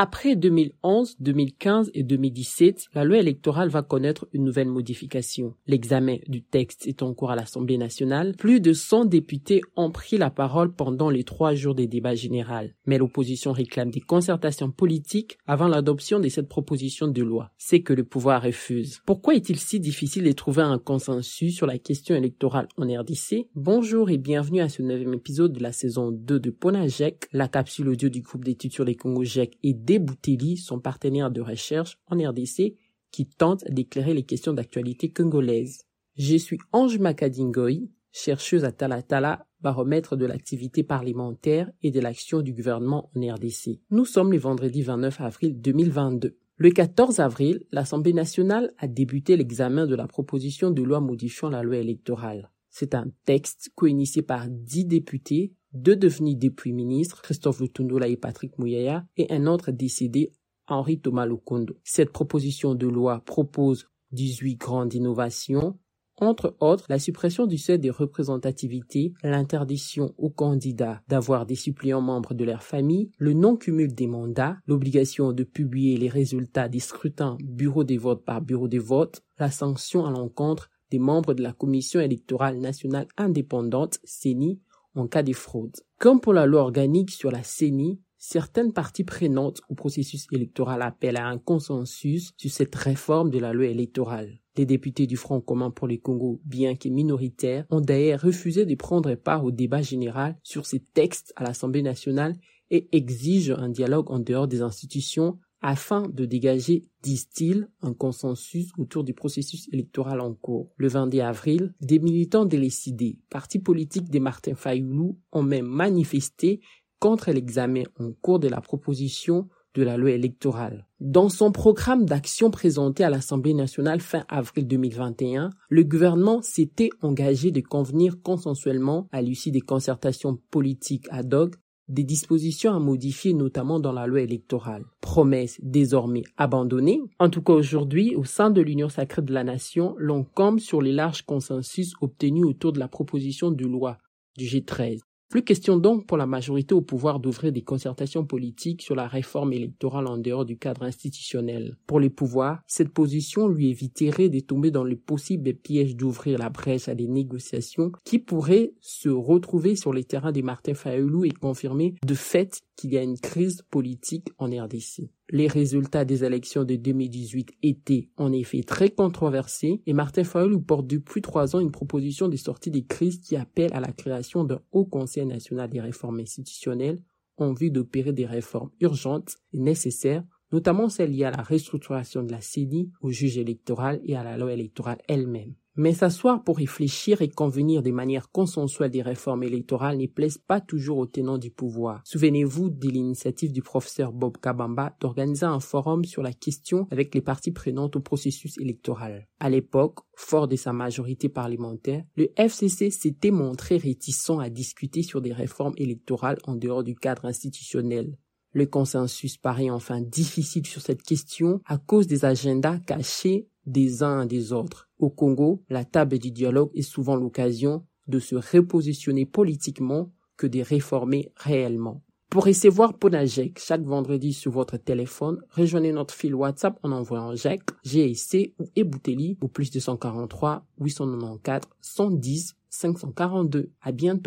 Après 2011, 2015 et 2017, la loi électorale va connaître une nouvelle modification. L'examen du texte est en cours à l'Assemblée nationale. Plus de 100 députés ont pris la parole pendant les trois jours des débats généraux. Mais l'opposition réclame des concertations politiques avant l'adoption de cette proposition de loi. C'est que le pouvoir refuse. Pourquoi est-il si difficile de trouver un consensus sur la question électorale en RDC Bonjour et bienvenue à ce neuvième épisode de la saison 2 de Ponajek, la capsule audio du groupe d'études sur les Congo et Debouteli, son partenaire de recherche en RDC, qui tente d'éclairer les questions d'actualité congolaise. Je suis Ange Makadingoy, chercheuse à Talatala, baromètre de l'activité parlementaire et de l'action du gouvernement en RDC. Nous sommes le vendredi 29 avril 2022. Le 14 avril, l'Assemblée nationale a débuté l'examen de la proposition de loi modifiant la loi électorale. C'est un texte co-initié par dix députés deux devenus depuis ministres, Christophe Lutundola et Patrick Mouyaya, et un autre décédé, Henri Thomas Lukondo. Cette proposition de loi propose 18 grandes innovations, entre autres la suppression du seuil des représentativités, l'interdiction aux candidats d'avoir des suppléants membres de leur famille, le non-cumul des mandats, l'obligation de publier les résultats des scrutins bureau des votes par bureau des votes, la sanction à l'encontre des membres de la Commission électorale nationale indépendante, CENI, en cas de fraude. Comme pour la loi organique sur la CENI, certaines parties prenantes au processus électoral appellent à un consensus sur cette réforme de la loi électorale. Les députés du Front commun pour le Congo, bien que minoritaires, ont d'ailleurs refusé de prendre part au débat général sur ces textes à l'Assemblée nationale et exigent un dialogue en dehors des institutions afin de dégager, disent-ils, un consensus autour du processus électoral en cours. Le 22 avril, des militants de l'ECD, parti politique de Martin Fayoulou, ont même manifesté contre l'examen en cours de la proposition de la loi électorale. Dans son programme d'action présenté à l'Assemblée nationale fin avril 2021, le gouvernement s'était engagé de convenir consensuellement à l'issue des concertations politiques ad hoc des dispositions à modifier notamment dans la loi électorale. Promesse désormais abandonnée. En tout cas aujourd'hui, au sein de l'Union sacrée de la nation, l'on campe sur les larges consensus obtenus autour de la proposition de loi du G13. Plus question donc pour la majorité au pouvoir d'ouvrir des concertations politiques sur la réforme électorale en dehors du cadre institutionnel. Pour les pouvoirs, cette position lui éviterait de tomber dans le possible piège d'ouvrir la brèche à des négociations qui pourraient se retrouver sur les terrains des Martin Fayoulou et confirmer de fait qu'il y a une crise politique en RDC. Les résultats des élections de 2018 étaient en effet très controversés et Martin Fayoulou porte depuis trois ans une proposition de sortie des crises qui appelle à la création d'un haut conseil national des réformes institutionnelles en vue d'opérer des réformes urgentes et nécessaires notamment celles liées à la restructuration de la CENI, au juge électoral et à la loi électorale elle-même. Mais s'asseoir pour réfléchir et convenir de manière consensuelle des réformes électorales ne plaise pas toujours aux tenants du pouvoir. Souvenez-vous de l'initiative du professeur Bob Kabamba d'organiser un forum sur la question avec les parties prenantes au processus électoral. À l'époque, fort de sa majorité parlementaire, le FCC s'était montré réticent à discuter sur des réformes électorales en dehors du cadre institutionnel. Le consensus paraît enfin difficile sur cette question à cause des agendas cachés des uns des autres. Au Congo, la table du dialogue est souvent l'occasion de se repositionner politiquement que de réformer réellement. Pour recevoir Ponajek chaque vendredi sur votre téléphone, rejoignez notre fil WhatsApp en envoyant JEC, GSC ou Ebouteli au plus 243 894 110 542. À bientôt.